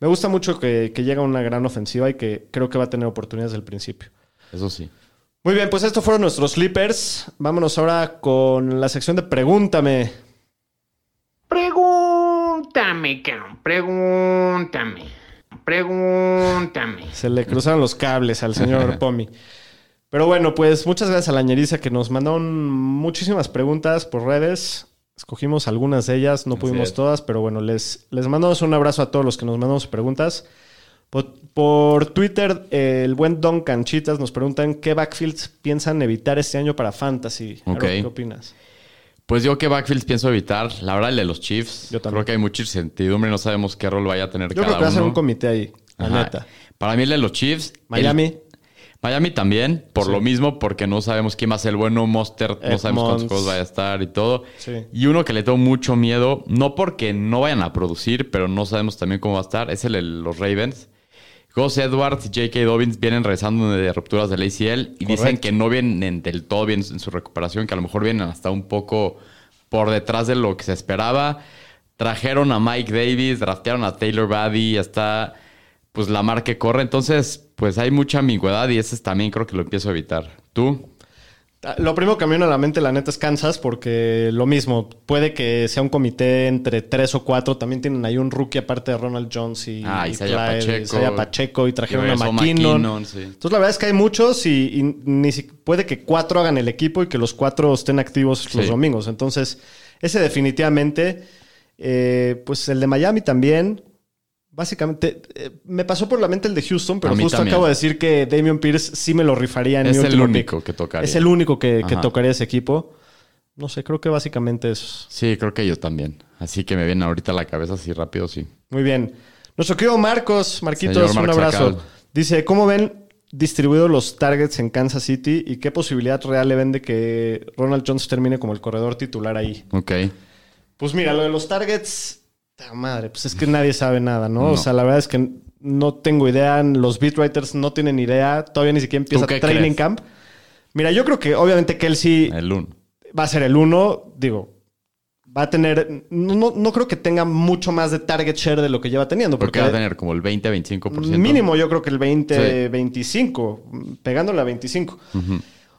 B: Me gusta mucho que, que llega una gran ofensiva y que creo que va a tener oportunidades del principio.
C: eso sí.
B: Muy bien, pues estos fueron nuestros sleepers. Vámonos ahora con la sección de Pregúntame.
E: Pregúntame, cabrón. Pregúntame. Pregúntame.
B: Se le cruzaron los cables al señor [LAUGHS] Pomi. Pero bueno, pues muchas gracias a la ñeriza que nos mandaron muchísimas preguntas por redes. Escogimos algunas de ellas, no pudimos todas, pero bueno, les, les mandamos un abrazo a todos los que nos mandamos preguntas. Por, por Twitter, eh, el buen Don Canchitas nos preguntan qué backfields piensan evitar este año para Fantasy. Aaron. ¿Qué opinas?
C: Pues yo qué backfields pienso evitar. La verdad, el de los Chiefs.
B: Yo también.
C: Creo que hay mucha incertidumbre. No sabemos qué rol vaya a tener
B: Yo
C: cada
B: creo que va a ser
C: uno.
B: un comité ahí, la neta.
C: Para mí el de los Chiefs. el-
B: Miami,
C: también, por
B: Sí.
C: lo mismo, porque no sabemos quién va a ser el bueno. Monster, no sabemos cuántos juegos vaya a estar y todo.
B: Sí.
C: Y uno que le tengo mucho miedo, no porque no vayan a producir, pero no sabemos también cómo va a estar, es el de los Ravens. Gus Edwards y J.K. Dobbins vienen regresando de rupturas del ACL y dicen que no vienen del todo bien en su recuperación, que a lo mejor vienen hasta un poco por detrás de lo que se esperaba. Trajeron a Mike Davis, draftearon a Taylor Baddy, hasta pues la mar que corre. Entonces, pues hay mucha ambigüedad y ese también creo que lo empiezo a evitar. ¿Tú?
B: Lo primero que me viene a la mente, la neta, es Kansas, porque lo mismo, puede que sea un comité entre tres o cuatro. También tienen ahí un rookie aparte de Ronald Jones y,
C: Ah,
B: y Clyde,
C: Pacheco.
B: Isaiah Pacheco y trajeron
C: Y
B: a McKinnon.
C: McKinnon, sí.
B: Entonces, la verdad es que hay muchos y, ni si- puede que cuatro hagan el equipo y que los cuatro estén activos los domingos. Entonces, ese definitivamente. Eh, pues el de Miami también. Básicamente, eh, me pasó por la mente el de Houston, pero justo
C: también.
B: acabo de decir que Damian Pierce sí me lo rifaría en
C: Es
B: mi
C: el único
B: pick.
C: que tocaría.
B: Es el único que, tocaría ese equipo. No sé, creo que básicamente es.
C: Sí, creo que yo también. Así que me viene ahorita a la cabeza así rápido, sí.
B: Muy bien. Nuestro querido Marcos, Marquitos, un abrazo.
C: Sacal.
B: Dice, ¿cómo ven distribuidos los targets en Kansas City y qué posibilidad real le ven de que Ronald Jones termine como el corredor titular ahí?
C: Ok.
B: Pues mira, lo de los targets, ta madre, pues es que nadie sabe nada, ¿no? O
C: No.
B: sea, la verdad es que no tengo idea, los beatwriters no tienen idea, todavía ni siquiera empieza
C: ¿Tú qué
B: training
C: crees?
B: camp. Mira, yo creo que obviamente Kelsey
C: El uno.
B: va a ser el uno, digo, va a tener, no, no creo que tenga mucho más de target share de lo que lleva teniendo,
C: Porque
B: porque
C: va a tener como el 20-25%.
B: mínimo yo creo que el 20,
C: Sí.
B: 25, pegándole a 25.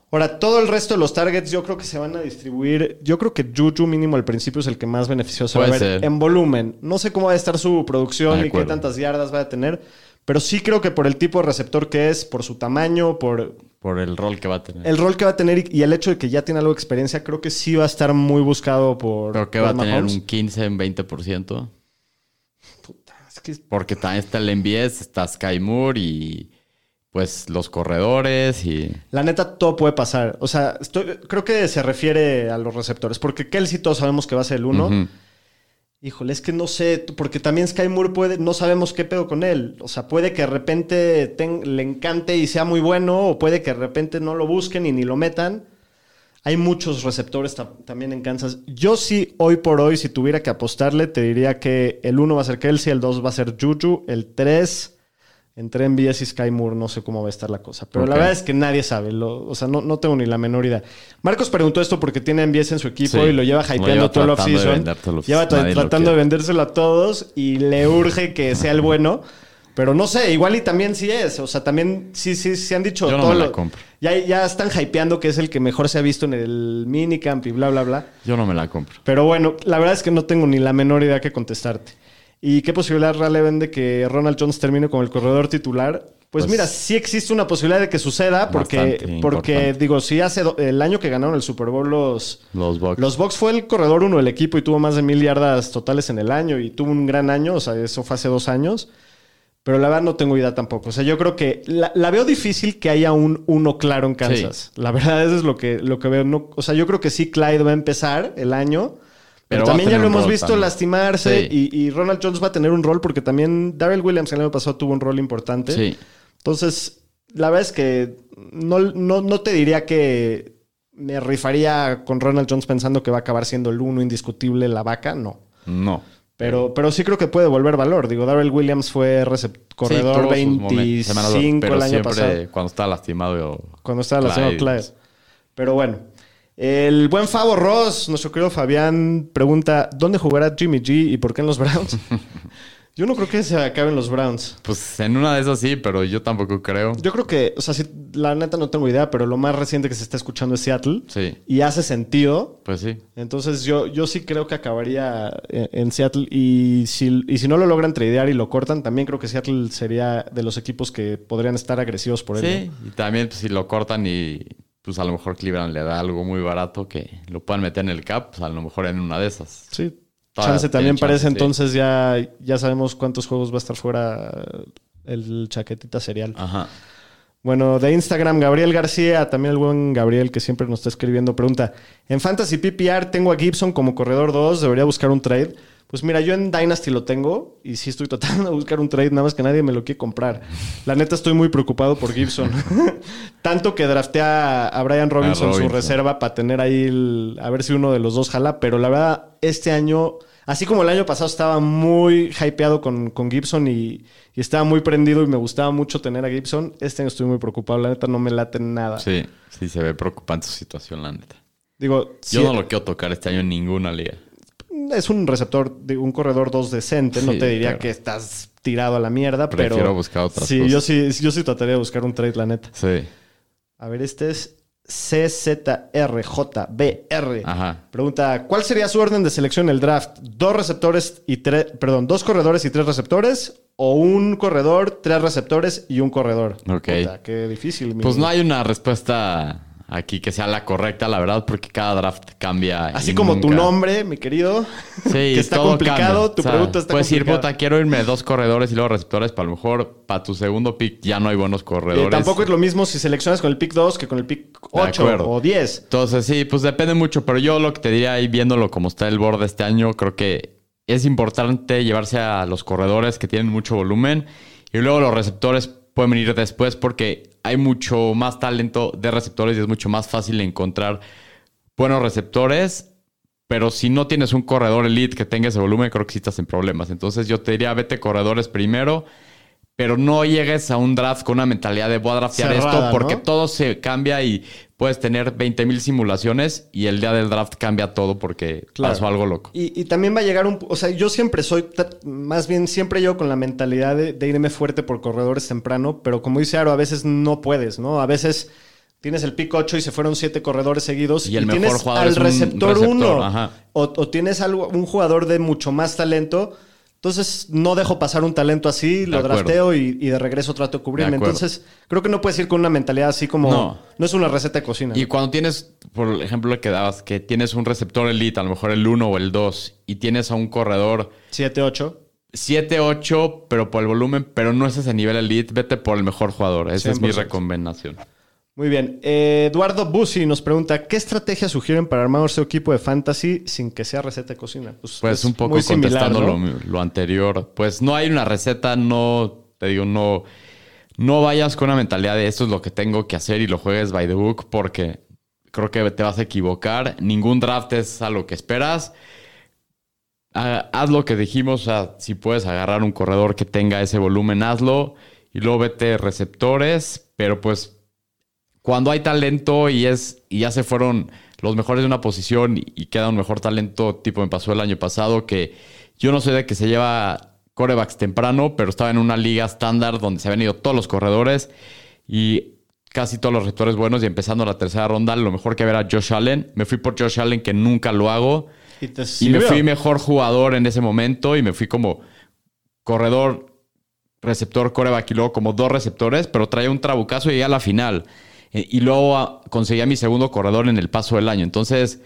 B: Ahora, todo el resto de los targets yo creo que se van a distribuir. Yo creo que Juju mínimo al principio es el que más beneficioso va a ver
C: ser.
B: en volumen. No sé cómo va a estar su producción y qué tantas yardas va a tener, pero sí creo que por el tipo de receptor que es, por su tamaño, por
C: Por el rol que va a tener.
B: el rol que va a tener y, y el hecho de que ya tiene algo de experiencia, creo que sí va a estar muy buscado por
C: Creo que va a tener un 15-20%.
B: Es que
C: Porque también está el MBS, está Sky Moore y pues los corredores y...
B: La neta, todo puede pasar. O sea, estoy- creo que se refiere a los receptores. Porque Kelsey todos sabemos que va a ser el uno. Híjole, es que no sé, porque también Sky Moore puede, no sabemos qué pedo con él. O sea, puede que de repente ten- le encante y sea muy bueno, o puede que de repente no lo busquen y ni lo metan. Hay muchos receptores ta- también en Kansas. Yo sí, hoy por hoy, si tuviera que apostarle, te diría que el 1 va a ser Kelsey, el 2 va a ser Juju, el 3 entre MBS y Sky Moore, no sé cómo va a estar la cosa. Pero la verdad es que nadie sabe. lo- o sea, no, no tengo ni la menor idea. Marcos preguntó esto porque tiene MBS en su equipo
C: Sí.
B: y lo lleva hypeando todo el offseason. Lleva tratando de vendérselo a todos y le urge que sea el bueno. Pero no sé, igual y también sí es. O sea, también sí, sí, se han dicho
C: Yo no
B: todo
C: me la compro.
B: Ya, ya están hypeando que es el que mejor se ha visto en el minicamp y bla, bla, bla.
C: Yo no me la compro.
B: Pero bueno, la verdad es que no tengo ni la menor idea que contestarte. ¿Y qué posibilidad real ven de que Ronald Jones termine como el corredor titular? Pues,
C: Pues-
B: mira, sí existe una posibilidad de que suceda porque, porque
C: importante.
B: digo, si hace el año que ganaron el Super Bowl los,
C: Los Bucks.
B: los Bucks fue el corredor uno del equipo y tuvo más de mil yardas totales en el año y tuvo un gran año, o sea, eso fue hace dos años. Pero la verdad no tengo idea tampoco. O sea, yo creo que la, la veo difícil que haya un uno claro en Kansas. La verdad, eso es lo que, lo que veo. No, o sea, yo creo que sí, Clyde va a empezar el año. Pero, también ya lo hemos visto
C: también.
B: lastimarse
C: Sí.
B: y, y Ronald Jones va a tener un rol porque también Darrell Williams el año pasado tuvo un rol importante.
C: Sí.
B: Entonces, la verdad es que no, no, no te diría que me rifaría con Ronald Jones pensando que va a acabar siendo el uno indiscutible, la vaca, no.
C: No.
B: Pero, pero sí creo que puede volver valor. Digo, Darrell Williams fue corredor
C: Sí, tuvo sus momentos,
B: 25
C: semanas, pero
B: el año
C: siempre
B: pasado.
C: Cuando estaba lastimado.
B: Cuando estaba lastimado
C: Clyde.
B: Clyde. Pero bueno. El buen Favo Ross, nuestro querido Fabián, pregunta: ¿Dónde jugará Jimmy G y por qué en los Browns? [LAUGHS] Yo no creo que se acaben los Browns.
C: Pues en una de esas sí, pero yo tampoco creo.
B: Yo creo que, o sea, sí, la neta no tengo idea, pero lo más reciente que se está escuchando es Seattle.
C: Sí.
B: Y hace sentido.
C: Pues sí.
B: Entonces yo, yo sí creo que acabaría en, en Seattle. Y si, y si no lo logran tradear y lo cortan, también creo que Seattle sería de los equipos que podrían estar agresivos por él.
C: Sí.
B: ¿no?
C: Y también pues, si lo cortan y pues a lo mejor Cleveland le da algo muy barato que lo puedan meter en el cap, pues a lo mejor en una de esas.
B: Sí.
C: Todavía
B: Chance también
C: chance,
B: parece
C: sí.
B: entonces ya, ya sabemos cuántos juegos va a estar fuera el chaquetita serial.
C: Ajá.
B: Bueno, de Instagram, Gabriel García, también el buen Gabriel que siempre nos está escribiendo, pregunta, en Fantasy PPR tengo a Gibson como corredor 2, debería buscar un trade. Pues mira, yo en Dynasty lo tengo y sí estoy [LAUGHS] tratando de buscar un trade, nada más que nadie me lo quiere comprar. La neta estoy muy preocupado por Gibson. [LAUGHS] Tanto que drafté a, a Brian Robinson, su
C: Robinson.
B: reserva, para tener ahí el- a ver si uno de los dos jala, pero la verdad, este año, así como el año pasado estaba muy hypeado con, con Gibson y, y estaba muy prendido y me gustaba mucho tener a Gibson, este año estoy muy preocupado, la neta no me late nada.
C: Sí. Sí, se ve preocupante su situación, la neta.
B: Digo,
C: Yo no lo quiero tocar este año en ninguna liga.
B: es un receptor, un corredor 2 decente, no
C: Sí,
B: te diría
C: claro.
B: que estás tirado a la mierda,
C: Prefiero
B: pero...
C: buscar otras
B: sí,
C: cosas.
B: yo sí, yo sí trataría de buscar un trade, la neta.
C: Sí.
B: A ver, este es CZRJBR.
C: Ajá.
B: Pregunta, ¿cuál sería su orden de selección en el draft? ¿Dos receptores y tres, perdón, dos corredores y tres receptores? ¿O un corredor, tres receptores y un corredor?
C: Ok.
B: Puta, qué difícil. mi-
C: Pues no hay una respuesta aquí que sea la correcta, la verdad, porque cada draft cambia.
B: Así como tu nombre, mi querido.
C: Sí,
B: que está
C: todo
B: complicado,
C: cambia.
B: tu
C: O sea,
B: pregunta está
C: Puedes
B: complicada.
C: puta, quiero irme dos corredores y luego receptores, pero a lo mejor para tu segundo pick ya no hay buenos
B: Eh,
C: corredores.
B: tampoco es lo mismo si seleccionas con el pick 2 que con el pick 8
C: acuerdo.
B: o 10.
C: Entonces, sí, pues depende mucho, pero yo lo que te diría ahí viéndolo como está el board este año, creo que es importante llevarse a los corredores que tienen mucho volumen y luego los receptores pueden venir después porque hay mucho más talento de receptores y es mucho más fácil encontrar buenos receptores. Pero si no tienes un corredor elite que tenga ese volumen, creo que sí estás en problemas. Entonces yo te diría, vete corredores primero, pero no llegues a un draft con una mentalidad de voy a draftear
B: Cerrada,
C: esto porque
B: ¿no?
C: todo se cambia y puedes tener 20 mil simulaciones y el día del draft cambia todo porque
B: Claro.
C: pasó algo loco.
B: Y, y también va a llegar un... O sea, yo siempre soy... Más bien, siempre yo con la mentalidad de, de irme fuerte por corredores temprano, pero como dice Aro, a veces no puedes, ¿no? A veces tienes el pick 8 y se fueron 7 corredores seguidos
C: Y el mejor
B: tienes
C: jugador
B: al receptor
C: receptor,
B: 1
C: ajá.
B: o, o tienes algo, un jugador de mucho más talento. Entonces no dejo pasar un talento así, lo drafteo y, y de regreso trato de cubrirme.
C: De.
B: Entonces creo que no puedes ir con una mentalidad así como...
C: No.
B: No, es una receta de cocina.
C: Y cuando tienes, por ejemplo, lo que dabas, que tienes un receptor elite, a lo mejor el 1 o el 2, y tienes a un corredor
B: 7, 8.
C: 7-8, pero por el volumen, pero no es ese nivel elite, vete por el mejor jugador. Esa es mi
B: 100%.
C: recomendación.
B: Muy bien. Eh, Eduardo Bussi nos pregunta, ¿qué estrategia sugieren para armar su equipo de fantasy sin que sea receta de cocina?
C: Pues
B: es
C: un poco
B: similar,
C: contestando
B: ¿no?
C: lo, lo anterior. Pues no hay una receta, no, te digo, no, no vayas con una mentalidad de esto es lo que tengo que hacer y lo juegues by the book porque creo que te vas a equivocar. Ningún draft es a lo que esperas. Haz lo que dijimos, o sea, si puedes agarrar un corredor que tenga ese volumen, hazlo. Y luego vete receptores, pero pues cuando hay talento y es y ya se fueron los mejores de una posición y, queda un mejor talento, tipo me pasó el año pasado, que yo no sé de que se lleva corebacks temprano, pero estaba en una liga estándar donde se habían ido todos los corredores y casi todos los receptores buenos y empezando la tercera ronda, lo mejor que ver a Josh Allen. Me fui por Josh Allen, que nunca lo hago.
B: Y, te
C: Y me fui mejor jugador en ese momento y me fui como corredor, receptor, coreback y luego como dos receptores, pero traía un trabucazo y llegué a la final. Eh, Y luego ah, conseguí a mi segundo corredor en el paso del año. Entonces,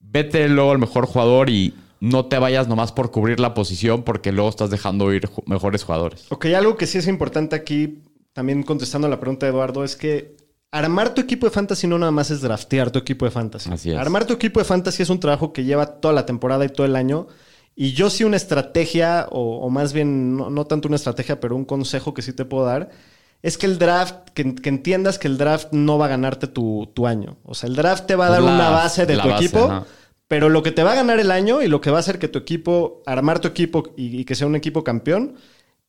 C: vete luego al mejor jugador y no te vayas nomás por cubrir la posición porque luego estás dejando ir mejores jugadores.
B: Ok, algo que sí es importante aquí, también contestando la pregunta de Eduardo, es que armar tu equipo de fantasy no nada más es draftear tu equipo de fantasy.
C: Así es.
B: Armar tu equipo de fantasy es un trabajo que lleva toda la temporada y todo el año. Y yo sí una estrategia, o, o más bien no, no tanto una estrategia, pero un consejo que sí te puedo dar, es que el draft, que, que entiendas que el draft no va a ganarte tu, tu año. O sea, el draft te va a dar
C: La-
B: una base de tu
C: base,
B: equipo.
C: ajá.
B: Pero lo que te va a ganar el año y lo que va a hacer que tu equipo, armar tu equipo y, y que sea un equipo campeón,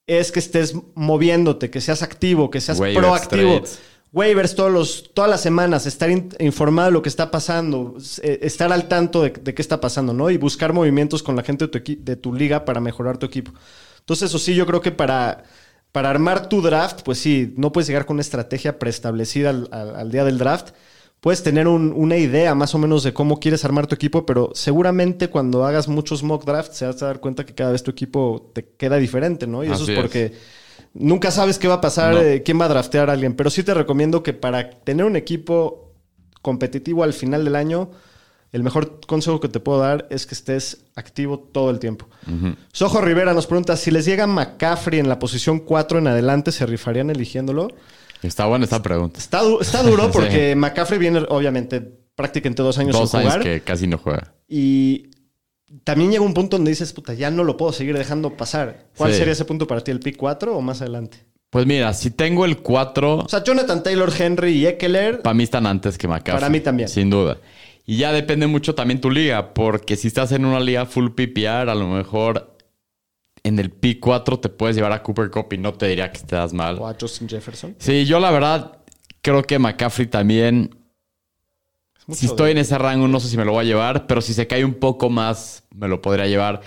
B: es que estés moviéndote, que seas activo, que seas
C: Waivers,
B: proactivo.
C: trades.
B: Waivers todos los, todas las semanas, estar in- informado de lo que está pasando, eh, estar al tanto de, de qué está pasando, ¿no? Y buscar movimientos con la gente de tu, de tu liga para mejorar tu equipo. Entonces, eso sí, yo creo que para, para armar tu draft, pues sí, no puedes llegar con una estrategia preestablecida al, al- al día del draft. Puedes tener un- una idea más o menos de cómo quieres armar tu equipo, pero seguramente cuando hagas muchos mock drafts te vas a dar cuenta que cada vez tu equipo te queda diferente, ¿no? Y eso
C: Así
B: es
C: es.
B: porque nunca sabes qué va a pasar,
C: No.
B: eh, quién va a draftear a alguien. Pero sí te recomiendo que para tener un equipo competitivo al final del año, el mejor consejo que te puedo dar es que estés activo todo el tiempo. Sojo Rivera nos pregunta, si les llega McCaffrey en la posición 4 en adelante, ¿se rifarían eligiéndolo?
C: Está buena esta pregunta.
B: Está, du- está duro [LAUGHS]
C: Sí.
B: porque McCaffrey viene, obviamente, prácticamente dos años
C: Dos
B: sin
C: años
B: jugar.
C: que casi no juega.
B: Y también llega un punto donde dices, puta, ya no lo puedo seguir dejando pasar. ¿Cuál
C: Sí.
B: sería ese punto para ti? ¿El pick 4 o más adelante?
C: Pues mira, si tengo el 4,
B: O sea, Jonathan Taylor, Henry y Eckler.
C: para mí están antes que McCaffrey.
B: Para mí también.
C: Sin duda. Y ya depende mucho también tu liga, porque si estás en una liga full PPR, a lo mejor en el pick 4 te puedes llevar a Cooper Cup y no te diría que estás mal.
B: O a Justin Jefferson.
C: Sí, yo la verdad creo que McCaffrey también.
B: Es
C: Si estoy
B: de-
C: en ese rango, no sé si me lo voy a llevar, pero si se cae un poco más, me lo podría llevar.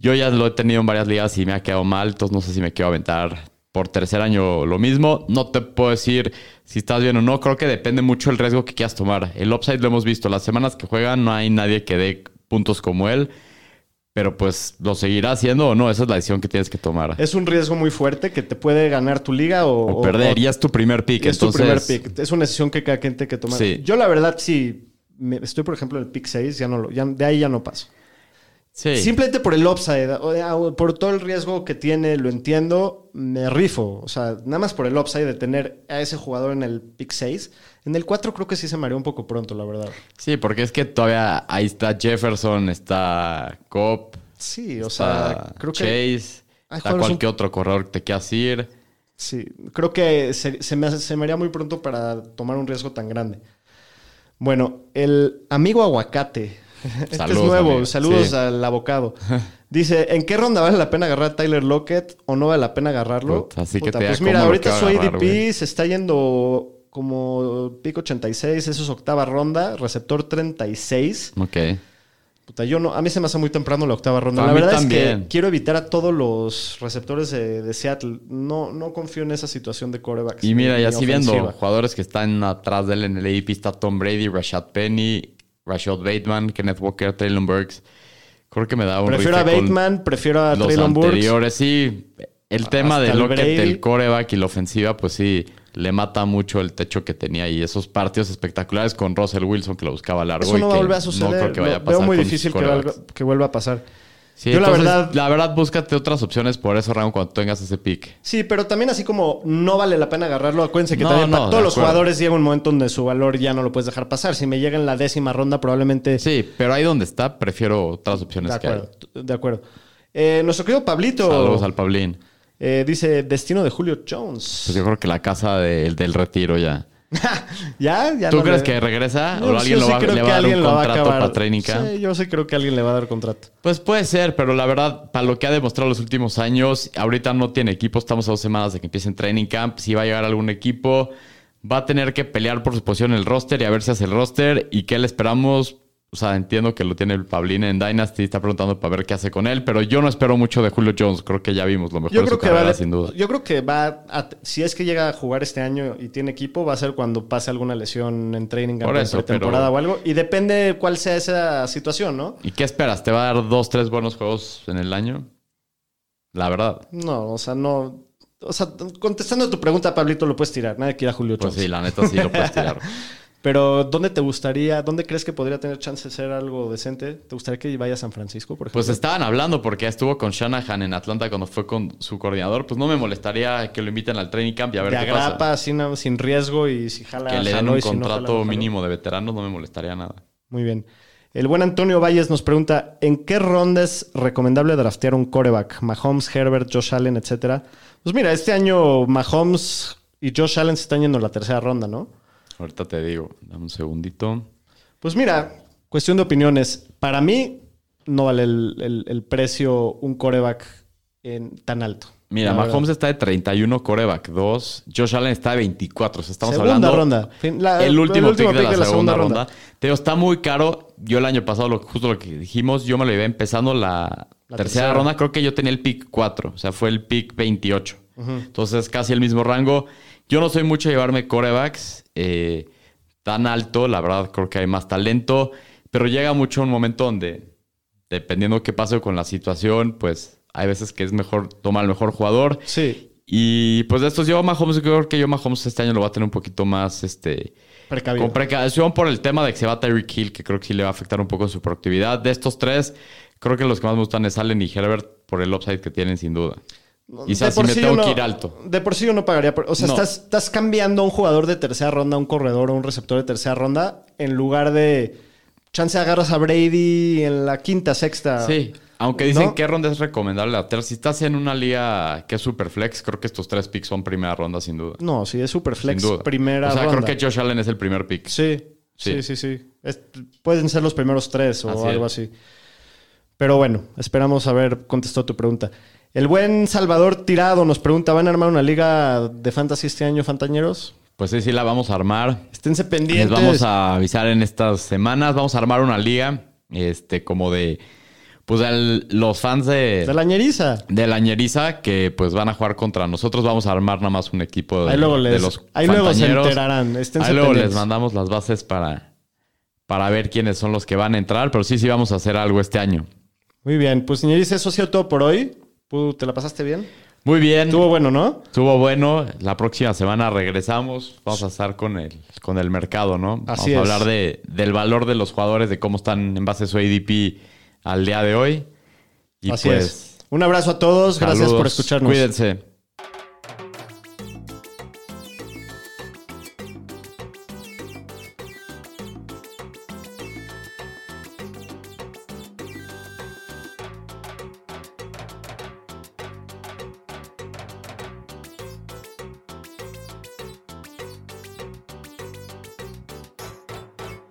C: Yo ya lo he tenido en varias ligas y me ha quedado mal, entonces no sé si me quiero aventar por tercer año lo mismo. No te puedo decir si estás bien o no. Creo que depende mucho el riesgo que quieras tomar. El upside lo hemos visto. Las semanas que juegan no hay nadie que dé puntos como él. Pero pues lo seguirá haciendo o no. Esa es la decisión que tienes que tomar.
B: Es un riesgo muy fuerte que te puede ganar tu liga o,
C: o perder.
B: o-
C: y es tu primer pick.
B: es tu primer pick. Es una decisión que cada quien tiene que tomar.
C: Sí.
B: Yo, la verdad, sí. me- estoy, por ejemplo, en el pick 6, ya no lo, ya- de ahí ya no paso.
C: Sí.
B: Simplemente por el upside, por todo el riesgo que tiene, lo entiendo, me rifo. O sea, nada más por el upside de tener a ese jugador en el pick 6. En el 4 creo que sí se mareó un poco pronto, la verdad.
C: Sí, porque es que todavía ahí está Jefferson, está Cobb,
B: Sí, o sea, creo que...
C: Chase, está cualquier otro corredor que te quieras ir.
B: Sí, creo que se, se me, hace- se me haría muy pronto para tomar un riesgo tan grande. Bueno, el amigo aguacate. Este es nuevo.
C: amigo.
B: Saludos
C: Sí.
B: al abocado. [LAUGHS] Dice, ¿en qué ronda vale la pena agarrar a Tyler Lockett o no vale la pena agarrarlo?
C: Puta, así que te
B: pues mira, ahorita su ADP se está yendo como pico 86, eso es octava ronda, receptor 36.
C: Ok.
B: Puta, yo no, a mí se me hace muy temprano la octava ronda.
C: A
B: la verdad es que quiero evitar a todos los receptores de, de Seattle. No, no confío en esa situación de corebacks.
C: Y mira, ya así viendo jugadores que están atrás de él en el ADP está Tom Brady, Rashad Penny, Rashad Bateman, Kenneth Walker, Traylon Burks. Creo que me da un
B: Prefiero a Bateman, prefiero a
C: los
B: Traylon Burks.
C: anteriores. Sí, el tema de
B: el
C: Lockett,
B: Brady.
C: el coreback y la ofensiva, pues sí, le mata mucho el techo que tenía y esos partidos espectaculares con Russell Wilson que lo buscaba largo.
B: Eso
C: y
B: no va
C: que
B: a volver a suceder.
C: No creo que vaya a
B: Lo
C: pasar
B: veo muy difícil que vuelva a pasar.
C: Sí,
B: Yo la verdad-
C: la verdad, búscate otras opciones por ese rango cuando tengas ese pick.
B: Sí, pero también así como no vale la pena agarrarlo, acuérdense que
C: No,
B: también
C: no,
B: para todos los
C: acuerdo.
B: jugadores llega un momento donde su valor ya no lo puedes dejar pasar. Si me llega en la décima ronda, probablemente...
C: Sí, pero ahí donde está, prefiero otras opciones
B: de
C: que hay.
B: acuerdo, de acuerdo. Eh, nuestro querido Pablito
C: Saludos al Pablín.
B: eh, dice destino de Julio Jones.
C: Pues yo creo que la casa de- del retiro ya. [LAUGHS]
B: ¿Ya? ¿Ya
C: ¿Tú
B: no
C: crees
B: le-
C: que regresa? ¿O
B: sí-
C: alguien
B: yo
C: lo
B: sí
C: va,
B: creo
C: le
B: que
C: va a dar un contrato para Training Camp?
B: Sí, yo sí creo que alguien le va a dar contrato.
C: Pues puede ser, pero la verdad, para lo que ha demostrado los últimos años, ahorita no tiene equipo, estamos a dos semanas de que empiece en Training Camp. Si va a llegar algún equipo, va a tener que pelear por su posición en el roster y a ver si hace el roster y qué le esperamos. O sea, entiendo que lo tiene el Pablín en Dynasty, está preguntando para ver qué hace con él, pero yo no espero mucho de Julio Jones, creo que ya vimos lo mejor
B: Yo
C: de
B: creo
C: su
B: que va
C: carrera, sin duda.
B: Yo creo que va a- si es que llega a jugar este año y tiene equipo, va a ser cuando pase alguna lesión en training camp
C: pero-
B: o algo. Y depende cuál sea esa situación, ¿no?
C: ¿Y qué esperas? ¿Te va a dar dos, tres buenos juegos en el año? La verdad.
B: No, o sea, no. O sea, contestando a tu pregunta, Pablito, lo puedes tirar. Nadie quiere a Julio
C: Pues
B: Jones.
C: sí, la neta sí lo puedes tirar. [LAUGHS]
B: Pero, ¿dónde te gustaría, dónde crees que podría tener chance de ser algo decente? ¿Te gustaría que vaya a San Francisco, por ejemplo?
C: Pues estaban hablando porque estuvo con Shanahan en Atlanta cuando fue con su coordinador. Pues no me molestaría que lo inviten al training camp y a ver
B: de
C: qué
B: agrapa,
C: pasa.
B: sin, sin riesgo y si jala,
C: Que le den un
B: y si no jala,
C: contrato mínimo de veteranos no me molestaría nada.
B: Muy bien. El buen Antonio Valles nos pregunta: ¿en qué ronda es recomendable draftear un coreback? Mahomes, Herbert, Josh Allen, etcétera. Pues mira, este año Mahomes y Josh Allen se están yendo en la tercera ronda, ¿no?
C: Ahorita te digo, dame un segundito.
B: Pues mira, cuestión de opiniones. Para mí, no vale el, el- el precio un coreback en- tan alto.
C: Mira, Mahomes está de 31, coreback 2. Josh Allen está de 24. O sea, estamos
B: Segunda
C: hablando.
B: ronda. La-
C: el último, pick, de la,
B: de
C: segunda, ronda. Te digo, está muy caro. Yo el año pasado, lo, justo lo que dijimos, yo me lo iba empezando la,
B: La
C: tercera,
B: tercera.
C: ronda. Creo que yo tenía el pick 4. O sea, fue el pick 28. Entonces, casi el mismo rango. Yo no soy mucho de llevarme corebacks eh, tan alto. La verdad, creo que hay más talento. Pero llega mucho un momento donde, dependiendo qué pase con la situación, pues hay veces que es mejor tomar al mejor jugador.
B: Sí,
C: Y pues de estos yo Mahomes, creo que yo Mahomes este año lo va a tener un poquito más este
B: precavido.
C: con precaución por el tema de que se va Tyreek Hill, que creo que sí le va a afectar un poco su productividad. De estos tres, creo que los que más me gustan es Allen y Herbert por el upside que tienen sin duda. Y
B: De
C: si me
B: sí
C: tengo
B: no-
C: que ir alto.
B: De por sí yo no pagaría. por- o sea,
C: No.
B: estás, estás cambiando a un jugador de tercera ronda, a un corredor o un receptor de tercera ronda, en lugar de. Chance agarras a Brady en la quinta, sexta.
C: Sí, aunque dicen
B: ¿No?
C: que ronda es recomendable. Si estás en una liga que es super flex, creo que estos tres picks son primera ronda sin duda.
B: No, sí, es super flex.
C: sin duda.
B: Primera
C: o sea,
B: ronda.
C: creo que Josh Allen es el primer pick.
B: Sí, sí, sí,
C: Sí.
B: sí. Es- pueden ser los primeros tres o
C: Así
B: algo
C: es.
B: así. Pero bueno, esperamos haber contestado tu pregunta. El buen Salvador Tirado nos pregunta: ¿van a armar una liga de fantasy este año, Fantañeros?
C: Pues sí, sí la vamos a armar.
B: Esténse
C: Les
B: pendientes.
C: vamos a avisar en estas semanas. Vamos a armar una liga, este, como de, pues, el- los fans de,
B: De la ñeriza.
C: de la ñeriza que, pues, van a jugar contra nosotros. Vamos a armar nada más un equipo de,
B: Ahí luego
C: de
B: les-
C: los
B: ahí luego se enterarán. Esténse
C: Ahí luego les mandamos las bases para, para ver quiénes son los que van a entrar. Pero sí, sí vamos a hacer algo este año.
B: Muy bien, pues ñeriza, eso ha sido todo por hoy. ¿Tú ¿Te la pasaste bien?
C: Muy bien.
B: Estuvo bueno, ¿no?
C: Estuvo bueno. La próxima semana regresamos. Vamos a estar con el, con el mercado, ¿no?
B: Así
C: Vamos
B: es.
C: a hablar de, del valor de los jugadores, de cómo están en base a su ADP al día de hoy. Y
B: Así
C: pues,
B: es. Un abrazo a todos. Gracias por escucharnos.
C: Cuídense.